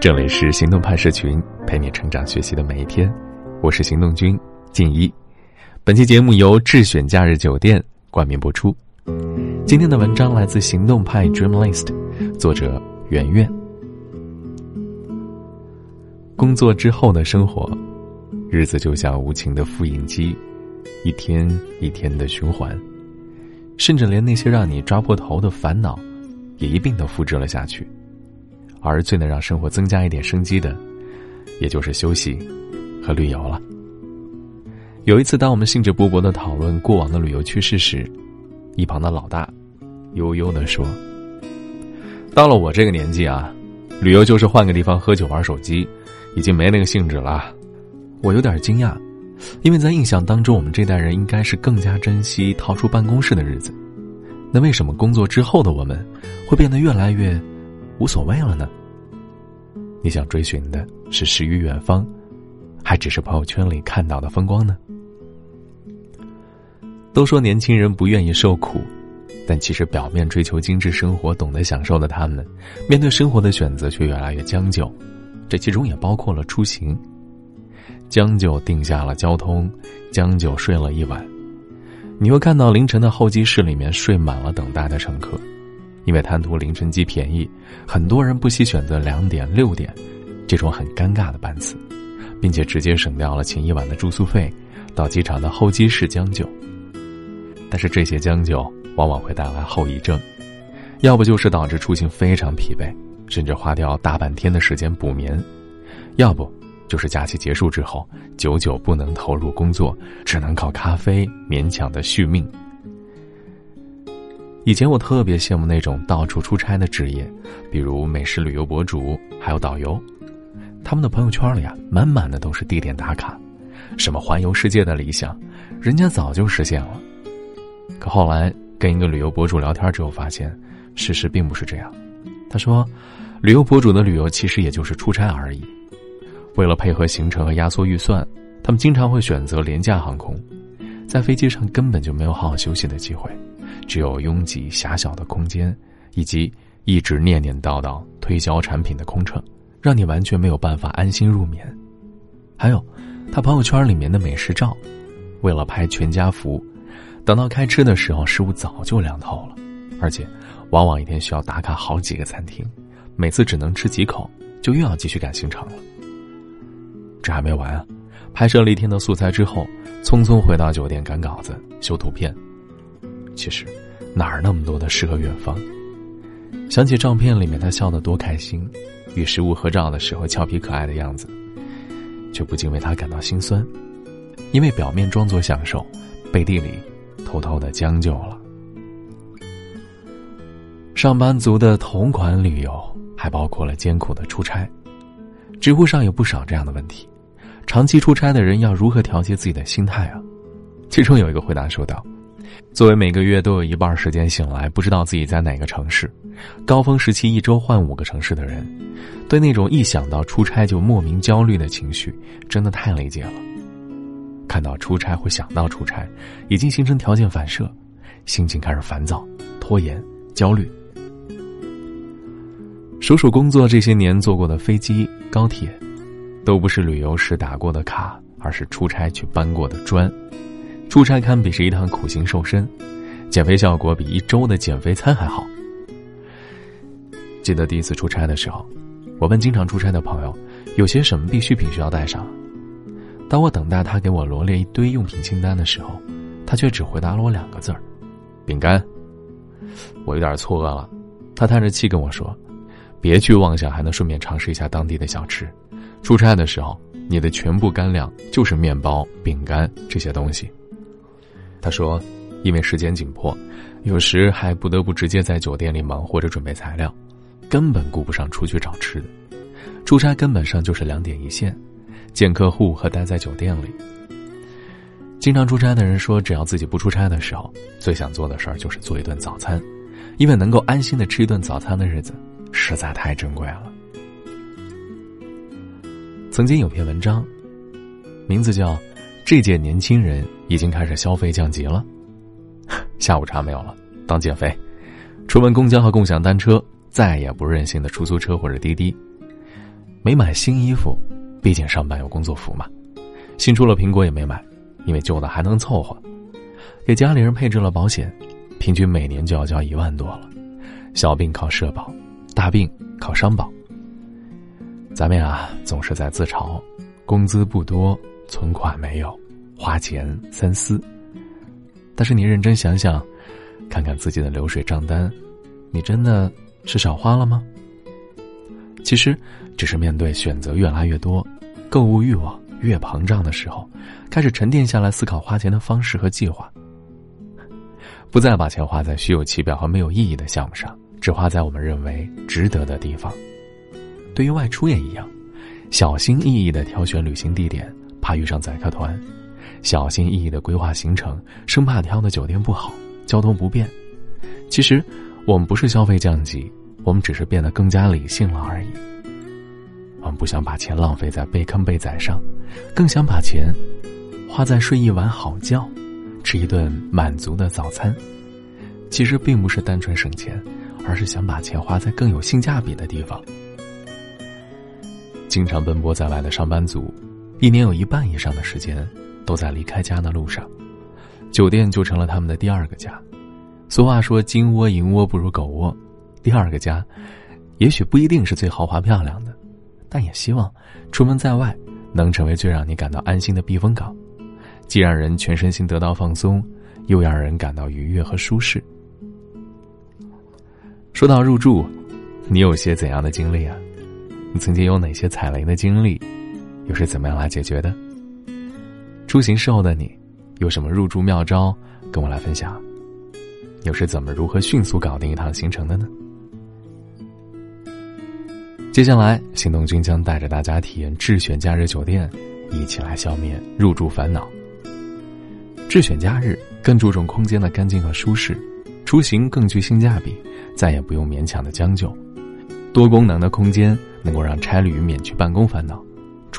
这里是行动派社群，陪你成长学习的每一天。我是行动君静一。本期节目由智选假日酒店冠名播出。今天的文章来自行动派 Dream List，作者圆圆。工作之后的生活，日子就像无情的复印机，一天一天的循环，甚至连那些让你抓破头的烦恼，也一并的复制了下去。而最能让生活增加一点生机的，也就是休息和旅游了。有一次，当我们兴致勃勃的讨论过往的旅游趣事时，一旁的老大悠悠的说：“到了我这个年纪啊，旅游就是换个地方喝酒玩手机，已经没那个兴致了。”我有点惊讶，因为在印象当中，我们这代人应该是更加珍惜逃出办公室的日子。那为什么工作之后的我们，会变得越来越无所谓了呢？你想追寻的是诗与远方，还只是朋友圈里看到的风光呢？都说年轻人不愿意受苦，但其实表面追求精致生活、懂得享受的他们，面对生活的选择却越来越将就。这其中也包括了出行，将就定下了交通，将就睡了一晚。你会看到凌晨的候机室里面睡满了等待的乘客。因为贪图凌晨机便宜，很多人不惜选择两点、六点这种很尴尬的班次，并且直接省掉了前一晚的住宿费，到机场的候机室将就。但是这些将就往往会带来后遗症，要不就是导致出行非常疲惫，甚至花掉大半天的时间补眠；要不就是假期结束之后，久久不能投入工作，只能靠咖啡勉强的续命。以前我特别羡慕那种到处出差的职业，比如美食旅游博主，还有导游。他们的朋友圈里啊，满满的都是地点打卡，什么环游世界的理想，人家早就实现了。可后来跟一个旅游博主聊天之后，发现事实并不是这样。他说，旅游博主的旅游其实也就是出差而已。为了配合行程和压缩预算，他们经常会选择廉价航空，在飞机上根本就没有好好休息的机会。只有拥挤狭小的空间，以及一直念念叨叨推销产品的空乘，让你完全没有办法安心入眠。还有，他朋友圈里面的美食照，为了拍全家福，等到开吃的时候，食物早就凉透了，而且往往一天需要打卡好几个餐厅，每次只能吃几口，就又要继续赶行程了。这还没完啊！拍摄了一天的素材之后，匆匆回到酒店赶稿子、修图片。其实，哪儿那么多的诗和远方？想起照片里面他笑得多开心，与食物合照的时候俏皮可爱的样子，却不禁为他感到心酸，因为表面装作享受，背地里偷偷的将就了。上班族的同款旅游还包括了艰苦的出差，知乎上有不少这样的问题：长期出差的人要如何调节自己的心态啊？其中有一个回答说道。作为每个月都有一半时间醒来不知道自己在哪个城市，高峰时期一周换五个城市的人，对那种一想到出差就莫名焦虑的情绪，真的太理解了。看到出差会想到出差，已经形成条件反射，心情开始烦躁、拖延、焦虑。数数工作这些年坐过的飞机、高铁，都不是旅游时打过的卡，而是出差去搬过的砖。出差堪比是一趟苦行瘦身，减肥效果比一周的减肥餐还好。记得第一次出差的时候，我问经常出差的朋友，有些什么必需品需要带上。当我等待他给我罗列一堆用品清单的时候，他却只回答了我两个字儿：饼干。我有点错愕了，他叹着气跟我说：“别去妄想还能顺便尝试一下当地的小吃，出差的时候，你的全部干粮就是面包、饼干这些东西。”他说：“因为时间紧迫，有时还不得不直接在酒店里忙活着准备材料，根本顾不上出去找吃的。出差根本上就是两点一线，见客户和待在酒店里。经常出差的人说，只要自己不出差的时候，最想做的事儿就是做一顿早餐，因为能够安心的吃一顿早餐的日子实在太珍贵了。”曾经有篇文章，名字叫。这届年轻人已经开始消费降级了，下午茶没有了，当减肥，出门公交和共享单车再也不任性的出租车或者滴滴。没买新衣服，毕竟上班有工作服嘛。新出了苹果也没买，因为旧的还能凑合。给家里人配置了保险，平均每年就要交一万多了。小病靠社保，大病靠商保。咱们呀，总是在自嘲，工资不多，存款没有，花钱三思。但是你认真想想，看看自己的流水账单，你真的是少花了吗？其实，只是面对选择越来越多，购物欲望越膨胀的时候，开始沉淀下来思考花钱的方式和计划，不再把钱花在虚有其表和没有意义的项目上，只花在我们认为值得的地方。对于外出也一样，小心翼翼的挑选旅行地点，怕遇上宰客团；小心翼翼的规划行程，生怕挑的酒店不好，交通不便。其实，我们不是消费降级。我们只是变得更加理性了而已。我们不想把钱浪费在被坑被宰上，更想把钱花在睡一晚好觉、吃一顿满足的早餐。其实并不是单纯省钱，而是想把钱花在更有性价比的地方。经常奔波在外的上班族，一年有一半以上的时间都在离开家的路上，酒店就成了他们的第二个家。俗话说：“金窝银窝不如狗窝。”第二个家，也许不一定是最豪华漂亮的，但也希望出门在外能成为最让你感到安心的避风港，既让人全身心得到放松，又让人感到愉悦和舒适。说到入住，你有些怎样的经历啊？你曾经有哪些踩雷的经历？又是怎么样来解决的？出行时候的你，有什么入住妙招跟我来分享？又是怎么如何迅速搞定一趟行程的呢？接下来，行动君将带着大家体验智选假日酒店，一起来消灭入住烦恼。智选假日更注重空间的干净和舒适，出行更具性价比，再也不用勉强的将就。多功能的空间能够让差旅免去办公烦恼，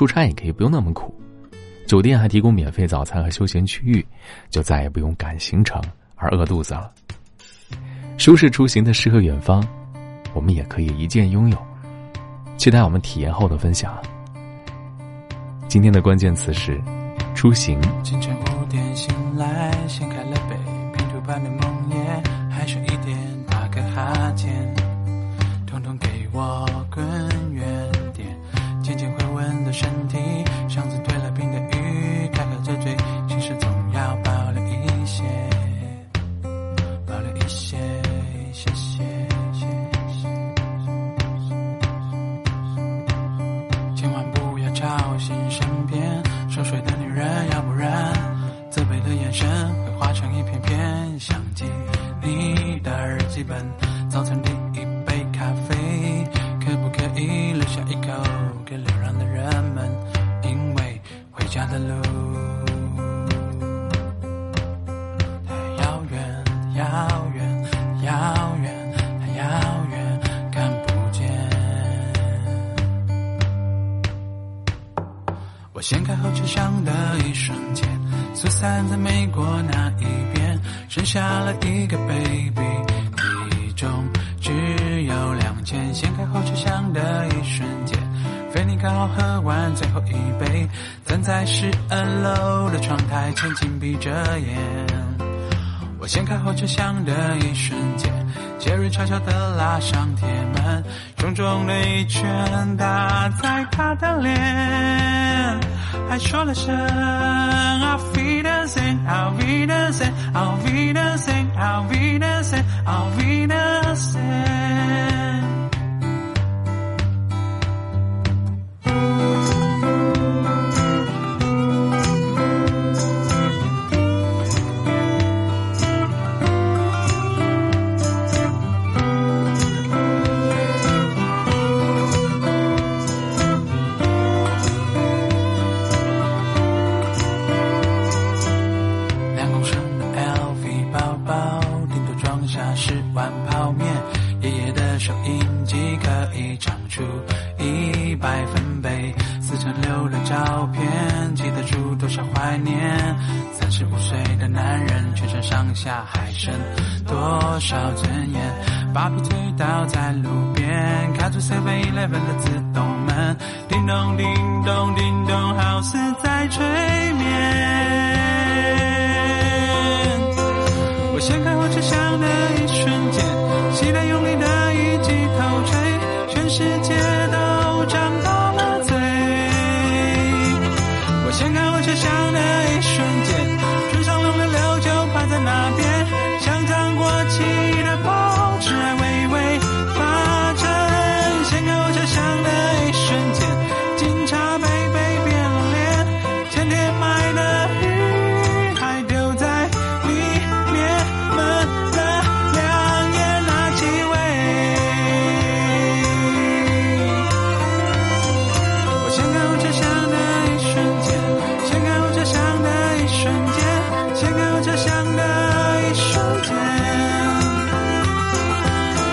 出差也可以不用那么苦。酒店还提供免费早餐和休闲区域，就再也不用赶行程而饿肚子了。舒适出行的诗和远方，我们也可以一键拥有。期待我们体验后的分享。今天的关键词是出行。清晨五点醒来，掀开了被，拼图般的梦魇，还剩一点，打个哈欠，统统给我滚。身体，留下一口给流浪的人们？因为回家的路太遥远，遥远，遥远，太遥远，看不见。我掀开后车厢的一瞬间，疏散在美国那一边，剩下了一个 baby，体重只有两千。掀开后车厢的，刚好喝完最后一杯，站在十二楼的窗台前，紧闭着眼。我掀开后车厢的一瞬间，杰瑞悄悄地拉上铁门，重重的一拳打在他的脸，还说了声 Auf Wiedersehen, Auf Wiedersehen, Auf Wiedersehen, 照片，记得住多少怀念。三十五岁的男人，全身上下还剩多少尊严？把皮推倒在路边，开出 Seven Eleven 的自动门，叮咚叮咚叮咚，好似在催眠。开我车厢的一瞬间。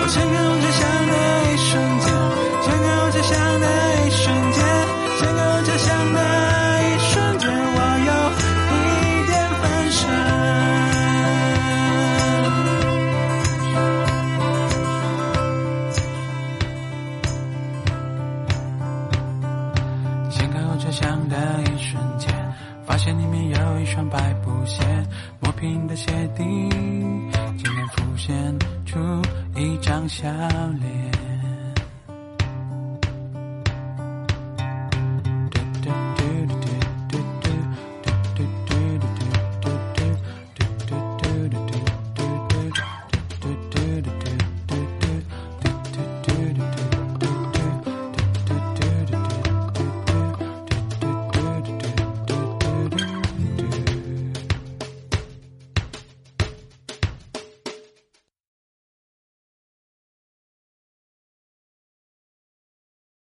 我掀开我车厢的一瞬间，掀开我车厢的一瞬间，掀开我车厢的一瞬间，我有一点分神。掀开我车厢的一瞬间，发现里面有一双白布鞋，磨平的鞋底，竟然浮现出一张笑脸。